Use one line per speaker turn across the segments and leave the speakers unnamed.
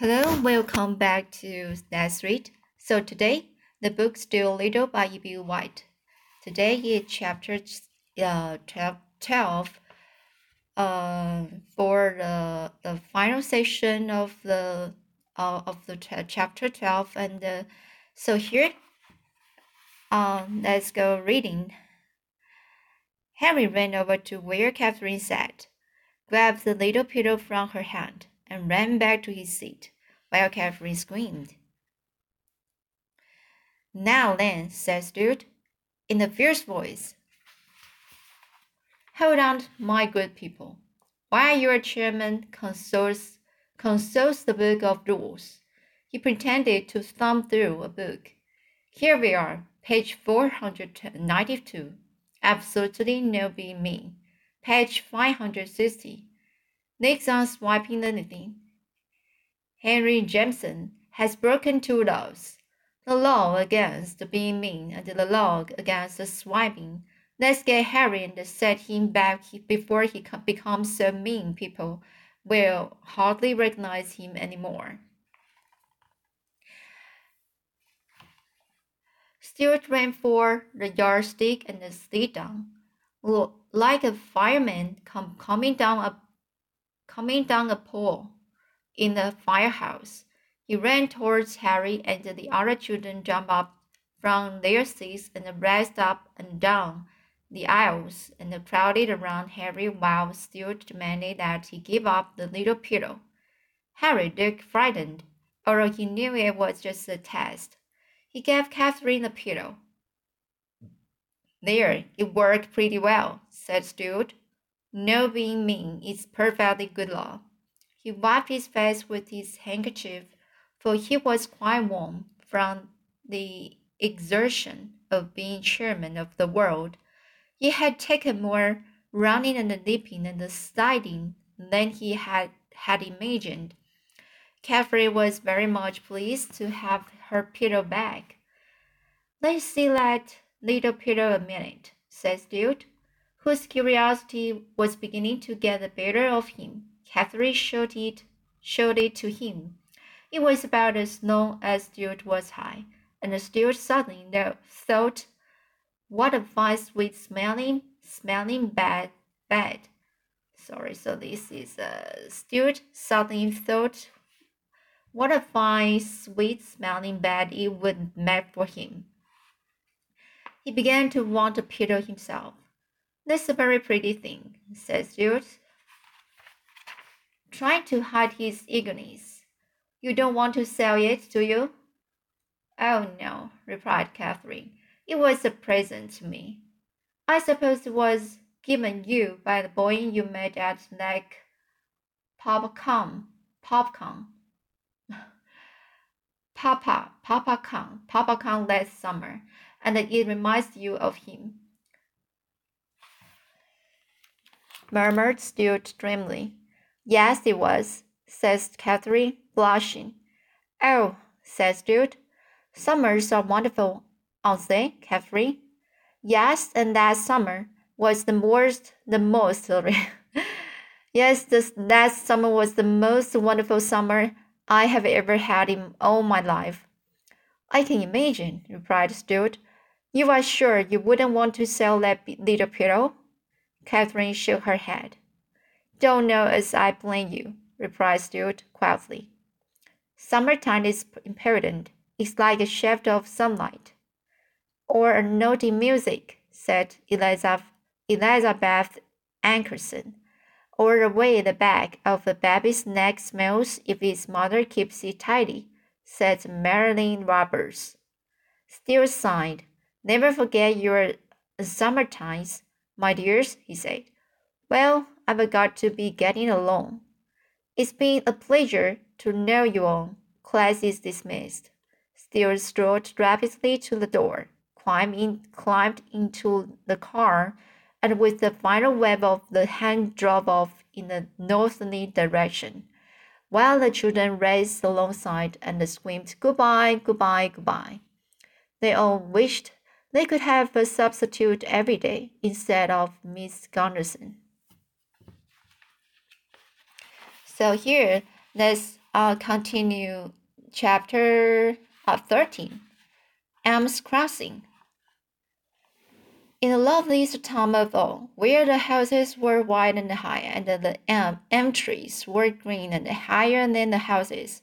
Hello, welcome back to Let's Read. So today, the book Still Little by E.B. White. Today is chapter uh, 12 uh, for the, the final section of the uh, of the chapter 12 and uh, so here um, let's go reading. Harry ran over to where Catherine sat, grabbed the little pillow from her hand, and ran back to his seat, while Catherine screamed. Now then, said Stuart, in a fierce voice. Hold on, my good people. While your chairman consults, consults the book of rules, he pretended to thumb through a book. Here we are, page 492. Absolutely no being mean. Page 560. Next on swiping anything. Henry Jameson has broken two laws the law against being mean and the law against swiping. Let's get Harry and set him back before he becomes so mean people will hardly recognize him anymore. Stuart ran for the yardstick and the slid down, like a fireman com coming down a coming down a pole in the firehouse. He ran towards Harry, and the other children jumped up from their seats and raced up and down the aisles and crowded around Harry while Stuart demanded that he give up the little pillow. Harry looked frightened, although he knew it was just a test. He gave Catherine the pillow. There, it worked pretty well, said Stuart. No being mean is perfectly good law. He wiped his face with his handkerchief for he was quite warm from the exertion of being chairman of the world. He had taken more running and leaping and sliding than he had, had imagined. Catherine was very much pleased to have her pillow back. Let's see that little pillow a minute, said Stuart, whose curiosity was beginning to get the better of him. Catherine showed it, showed it to him. It was about as long as Stuart was high, and Stuart suddenly thought, "What a fine, sweet smelling, smelling bad, bed." Sorry, so this is uh, Stuart suddenly thought, "What a fine, sweet smelling bed it would make for him." He began to want a pillow himself. That's a very pretty thing, said Stuart, trying to hide his eagerness. You don't want to sell it, do you? Oh, no, replied Catherine. It was a present to me. I suppose it was given you by the boy you met at like Popcorn, Popcorn. Papa, Papa Khan, Papa Khan last summer, and it reminds you of him. Murmured Stuart dreamily. Yes, it was, says Catherine, blushing. Oh, says Stuart. Summers are wonderful, aren't they, Catherine? Yes, and that summer was the most, the most, yes, this, that summer was the most wonderful summer I have ever had in all my life. I can imagine, replied Stuart. You are sure you wouldn't want to sell that little pillow? Catherine shook her head. Don't know as I blame you, replied Stuart quietly. Summertime is important. It's like a shaft of sunlight. Or a note in music, said Elizabeth, Elizabeth Ankerson. Or the way the back of a baby's neck smells if its mother keeps it tidy, said Marilyn Roberts. Still sighed. Never forget your summertimes, my dears, he said. Well, I've got to be getting along. It's been a pleasure to know you all. Class is dismissed. Stuart strode rapidly to the door, climbed, in, climbed into the car, and with the final wave of the hand drove off in a northerly direction, while the children raced alongside and screamed goodbye, goodbye, goodbye. They all wished they could have a substitute every day instead of Miss Gunderson. So here, let's uh, continue chapter uh, 13 Ames' Crossing. In the loveliest town of all, where the houses were wide and high, and the elm, elm trees were green and higher than the houses,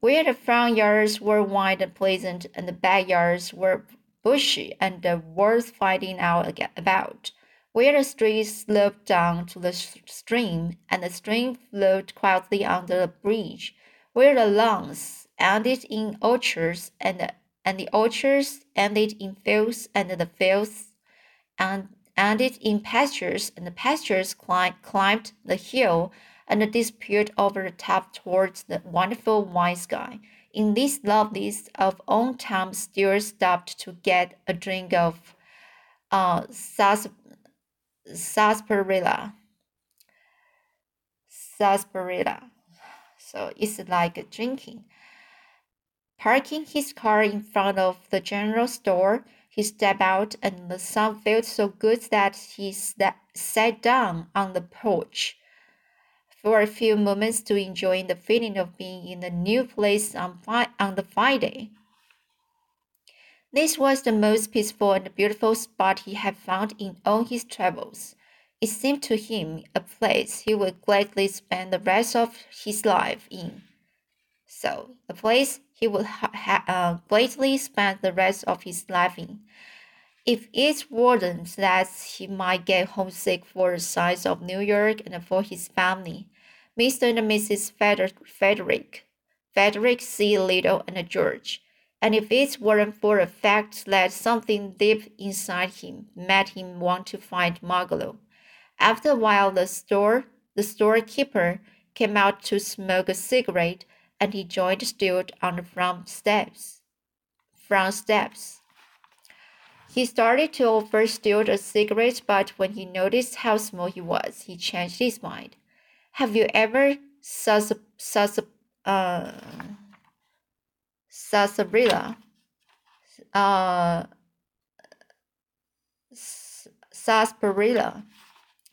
where the front yards were wide and pleasant, and the back yards were bushy and worth finding out about, where the streets sloped down to the stream, and the stream flowed quietly under the bridge, where the lawns ended in orchards, and and the orchards ended in fields, and the fields and ended in pastures, and the pastures climb, climbed the hill and disappeared over the top towards the wonderful white sky. In this loveliest of all times, Stuart stopped to get a drink of uh, sarsaparilla. Sarsaparilla. So it's like drinking. Parking his car in front of the general store, he stepped out, and the sun felt so good that he sat down on the porch for a few moments to enjoy the feeling of being in a new place on, on the Friday. This was the most peaceful and beautiful spot he had found in all his travels. It seemed to him a place he would gladly spend the rest of his life in. So, a place he would ha- uh, gladly spend the rest of his life in. If it wasn't that he might get homesick for the sights of New York and for his family, Mr. and Mrs. Frederick, Frederick C. Little and George, and if it weren't for the fact that something deep inside him made him want to find Margalo. After a while, the store the storekeeper came out to smoke a cigarette and he joined Stuart on the front steps. Front steps. He started to offer Stuart a cigarette, but when he noticed how small he was, he changed his mind. Have you ever sus sus uh sarsaparilla? Uh, sarsaparilla.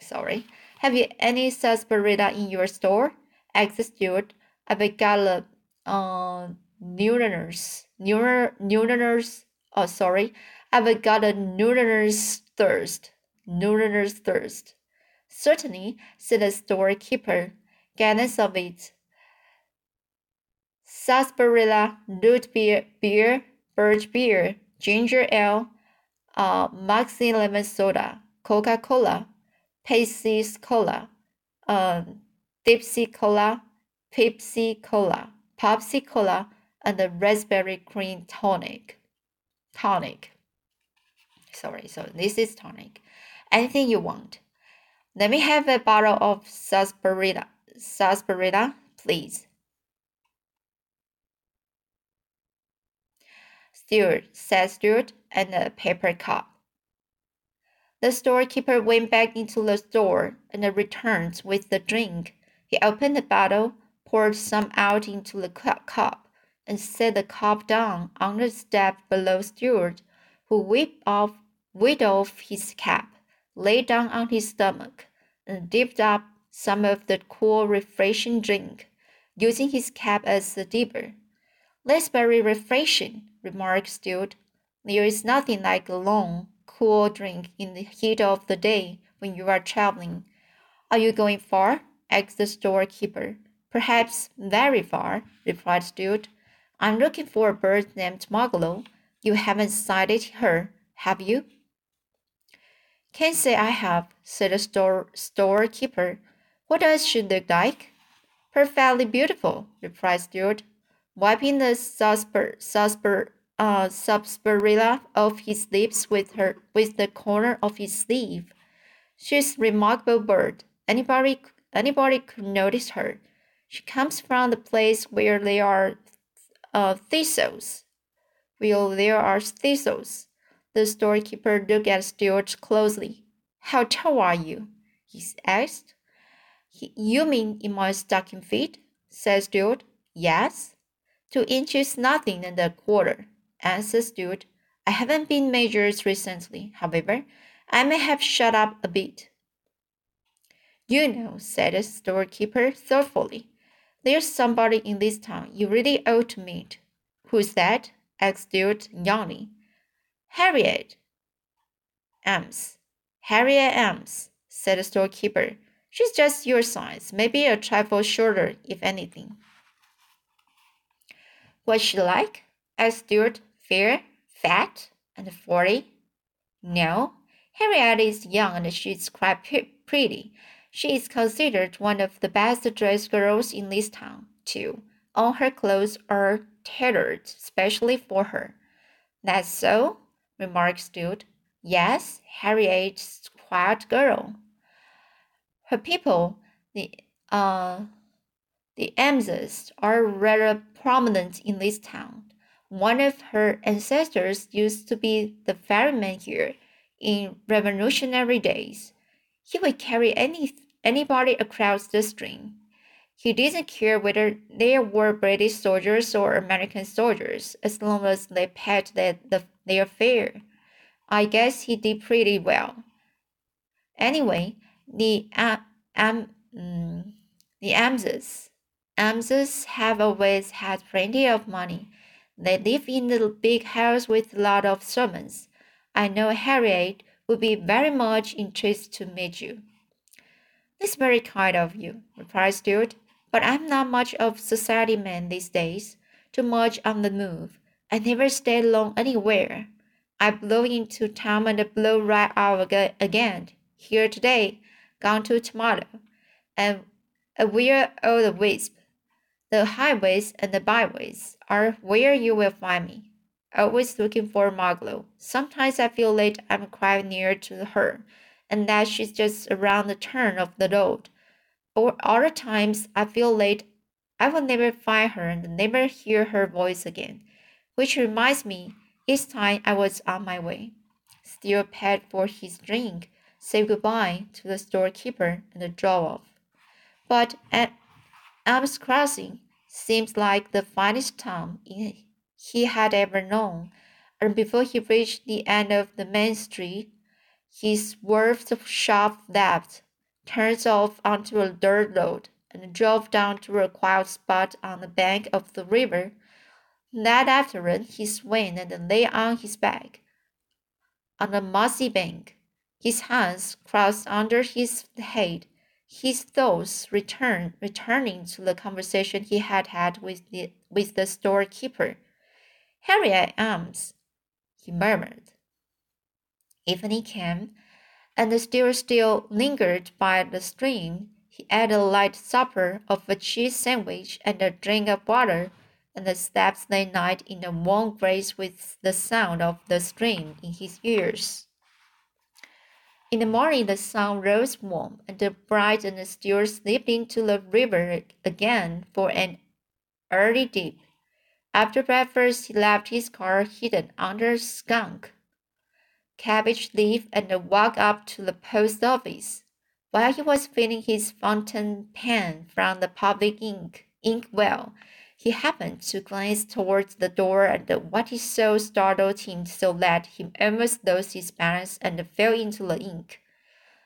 Sorry. Have you any sarsaparilla in your store? asked Stuart I've got a uh, Newtoners, Newtoners, oh sorry, I've got a Newtoners thirst, Newtoners thirst. Certainly, said the storekeeper, gallons of it. Sarsaparilla, root beer, beer, birch beer, ginger ale, uh, Moxie lemon soda, Coca-Cola, Pepsi Cola, uh, Dipsy Cola, Pepsi Cola, Pepsi Cola, and the raspberry cream tonic. Tonic. Sorry, so this is tonic. Anything you want. Let me have a bottle of sarsaparilla. Sarsaparilla, please. Stuart, said Stuart, and a paper cup. The storekeeper went back into the store and returned with the drink. He opened the bottle, poured some out into the cup, and set the cup down on the step below Stuart, who whipped off, whipped off his cap, lay down on his stomach, dipped up some of the cool, refreshing drink, using his cap as a dipper. That's very refreshing, remarked Stuart. There is nothing like a long, cool drink in the heat of the day when you are traveling. Are you going far? asked the storekeeper. Perhaps very far, replied Stuart. I'm looking for a bird named Margalo. You haven't sighted her, have you? Can't say I have, said the store storekeeper. What does she look like? Perfectly beautiful, replied Stuart, wiping the sarspar, sarspar, uh, off his lips with her with the corner of his sleeve. She's a remarkable bird. Anybody anybody could notice her. She comes from the place where there are uh, thistles. Where there are thistles. The storekeeper looked at Stuart closely. How tall are you? he asked. You mean in my stocking feet? said Stuart. Yes. Two inches nothing and a quarter, answered Stuart. I haven't been measured recently, however. I may have shut up a bit. You know, said the storekeeper thoughtfully, There's somebody in this town you really ought to meet. Who's that? asked Stuart youngly. Harriet Ames. Harriet Ames, said the storekeeper. She's just your size, maybe a trifle shorter, if anything. What's she like? asked Stuart. Fair, fat, and forty? No, Harriet is young and she's quite pretty. She is considered one of the best dressed girls in this town, too. All her clothes are tailored specially for her. That's so, remarked Stuart. Yes, Harriet's a quiet girl. Her people, the uh, the Amses, are rather prominent in this town. One of her ancestors used to be the ferryman here in revolutionary days. He would carry any anybody across the stream. He didn't care whether they were British soldiers or American soldiers, as long as they paid their, the, their fare. I guess he did pretty well. Anyway, the uh, um, the Amses, Amses have always had plenty of money. They live in the big house with a lot of servants. I know Harriet would be very much interested to meet you. It's very kind of you, replied Stuart, but I'm not much of a society man these days. Too much on the move. I never stay long anywhere. I blow into town and blow right out again. Here today, gone to tomorrow, and a weird old wisp. The highways and the byways are where you will find me always looking for Margalo. Sometimes I feel like I'm quite near to her, and that she's just around the turn of the road. Or other times I feel late, I will never find her and never hear her voice again, which reminds me each time I was on my way. Still paid for his drink, said goodbye to the storekeeper, and drove off. But at Ames' Crossing seems like the finest town he had ever known, and before he reached the end of the main street, he swerved sharp left, turned off onto a dirt road, and drove down to a quiet spot on the bank of the river. That afternoon he swam and lay on his back on the mossy bank, his hands crossed under his head, his thoughts return, returning to the conversation he had had with the, with the storekeeper. Harriet Ames, he murmured. Evening came, and still still lingered by the stream. He ate a light supper of a cheese sandwich and a drink of water, and slept that night in the warm grass with the sound of the stream in his ears. In the morning the sun rose warm and bright and the still slipped into the river again for an early dip. After breakfast, he left his car hidden under a skunk, cabbage leaf, and walked up to the post office. While he was filling his fountain pen from the public ink ink well, he happened to glance towards the door, and what he saw startled him so that he almost lost his balance and fell into the ink.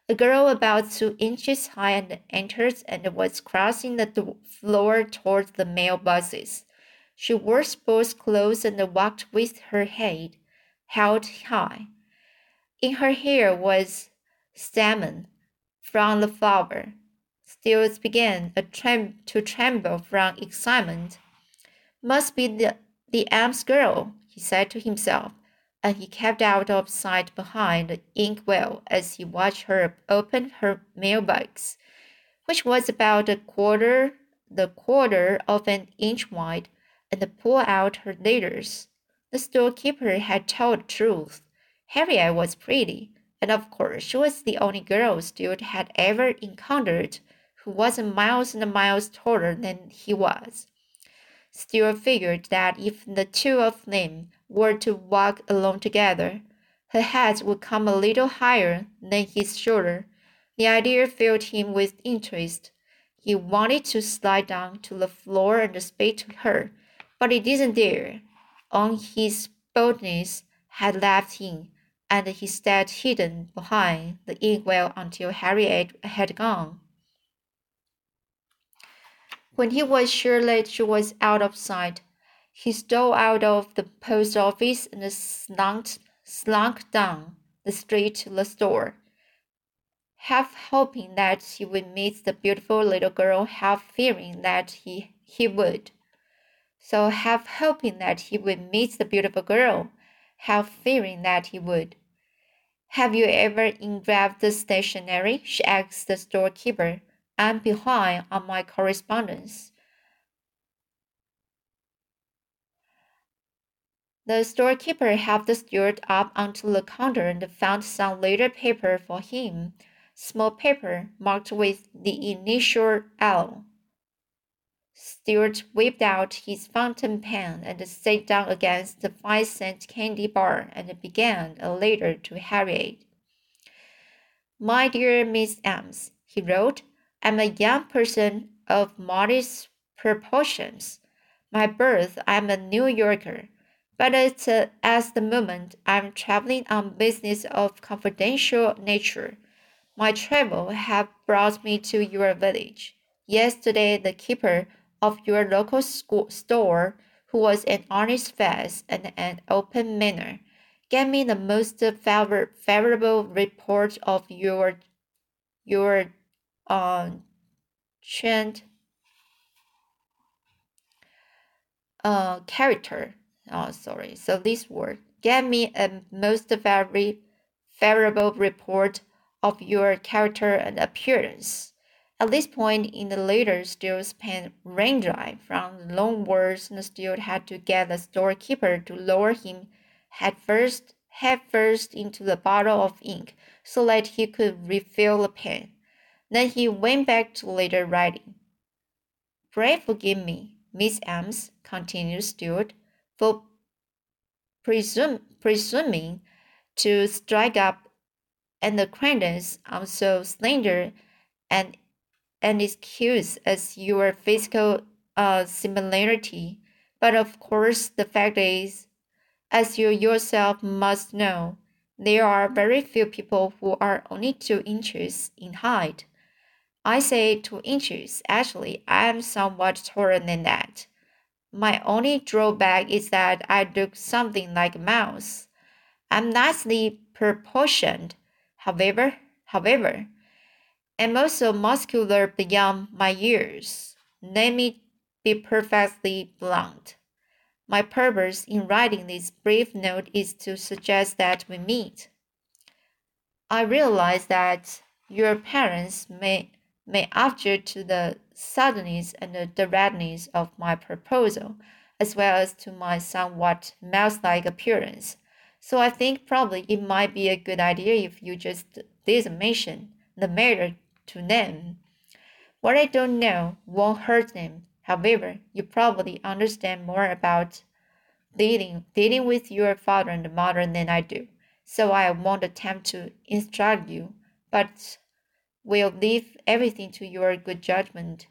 A girl about two inches high entered and was crossing the floor towards the mailboxes. She wore sports clothes and walked with her head held high. In her hair was stamina from the flower. Stills began trem- to tremble from excitement. Must be the, the Ames girl, he said to himself, and he kept out of sight behind the inkwell as he watched her open her mailbox, which was about a quarter the quarter of an inch wide and pull out her letters. The storekeeper had told the truth. Harriet was pretty, and of course she was the only girl Stuart had ever encountered who wasn't miles and miles taller than he was. Stuart figured that if the two of them were to walk along together, her head would come a little higher than his shoulder. The idea filled him with interest. He wanted to slide down to the floor and speak to her, but he didn't dare. On his boldness had left him, and he stayed hidden behind the inkwell until Harriet had gone. When he was sure that she was out of sight, he stole out of the post office and slunk, slunk down the street to the store, half hoping that he would meet the beautiful little girl, half fearing that he, he would. So, half hoping that he would meet the beautiful girl, half fearing that he would. Have you ever engraved the stationery? she asked the storekeeper. I'm behind on my correspondence. The storekeeper helped the Stuart up onto the counter and found some little paper for him, small paper marked with the initial L. Stuart whipped out his fountain pen and sat down against the five cent candy bar and began a letter to Harriet. My dear Miss Ames, he wrote, I'm a young person of modest proportions. My birth, I'm a New Yorker, but at, uh, at the moment I'm traveling on business of confidential nature. My travel have brought me to your village. Yesterday, the keeper of your local school store who was an honest face and an open manner, Get me the most favor, favorable report of your your uh, trend uh, character. Oh, sorry. So this word Get me a most very favorable report of your character and appearance. At this point in the letter, Steele's pen ran dry from the long words, and Steele had to get the storekeeper to lower him head first, head first into the bottle of ink so that he could refill the pen. Then he went back to later writing. Pray forgive me, Miss Ames, continued Stuart, for presum- presuming to strike up an acquaintance on so slender and an excuse as your physical uh, similarity. But of course, the fact is, as you yourself must know, there are very few people who are only two inches in height. I say two inches. Actually, I am somewhat taller than that. My only drawback is that I look something like a mouse. I'm nicely proportioned, however, however, am also muscular beyond my years. Let me be perfectly blunt. My purpose in writing this brief note is to suggest that we meet. I realize that your parents may, may object to the suddenness and the directness of my proposal, as well as to my somewhat mouse like appearance. So I think probably it might be a good idea if you just didn't the matter to them. What I don't know won't hurt them. However, you probably understand more about dealing, dealing with your father and mother than I do, so I won't attempt to instruct you, but will leave everything to your good judgment.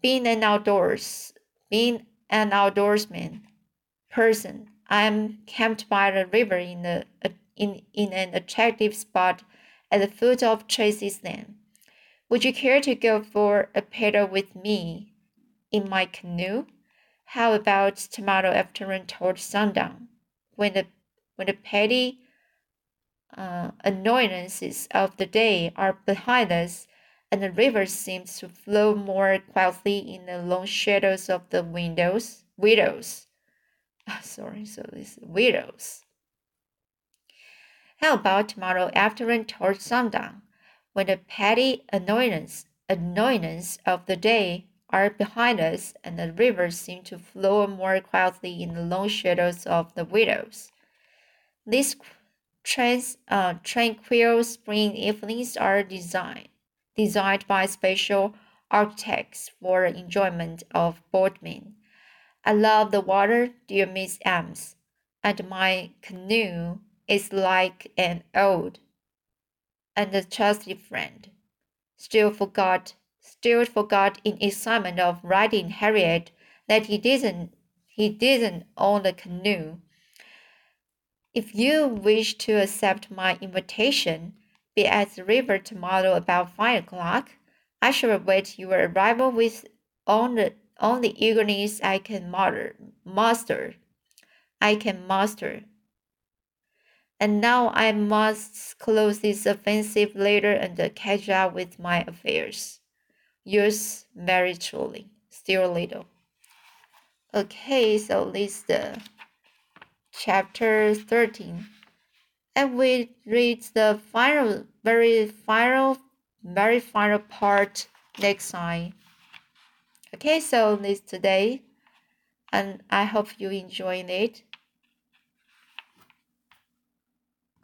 Being an outdoors, being an outdoorsman person, I'm camped by the river in, a, in, in an attractive spot at the foot of Tracy's Land. Would you care to go for a paddle with me in my canoe? How about tomorrow afternoon toward sundown, when the when the petty uh, annoyances of the day are behind us, and the river seems to flow more quietly in the long shadows of the windows, widows. Oh, sorry, so this widows. How about tomorrow afternoon toward sundown? When the petty annoyance, annoyance of the day are behind us and the rivers seem to flow more quietly in the long shadows of the willows. These trans, uh, tranquil spring evenings are designed, designed by special architects for the enjoyment of boatmen. I love the water, dear Miss Ames, and my canoe is like an old and a trusted friend. Still forgot, still forgot in excitement of writing Harriet that he didn't, he didn't own the canoe. If you wish to accept my invitation, be at the river tomorrow about five o'clock. I shall await your arrival with all the on the eagerness I can muster, master. I can master. And now I must close this offensive letter and catch up with my affairs. Yours very truly, still a little. Okay, so this is the chapter 13. And we read the final, very final, very final part next time. Okay, so this today, and I hope you enjoyed it.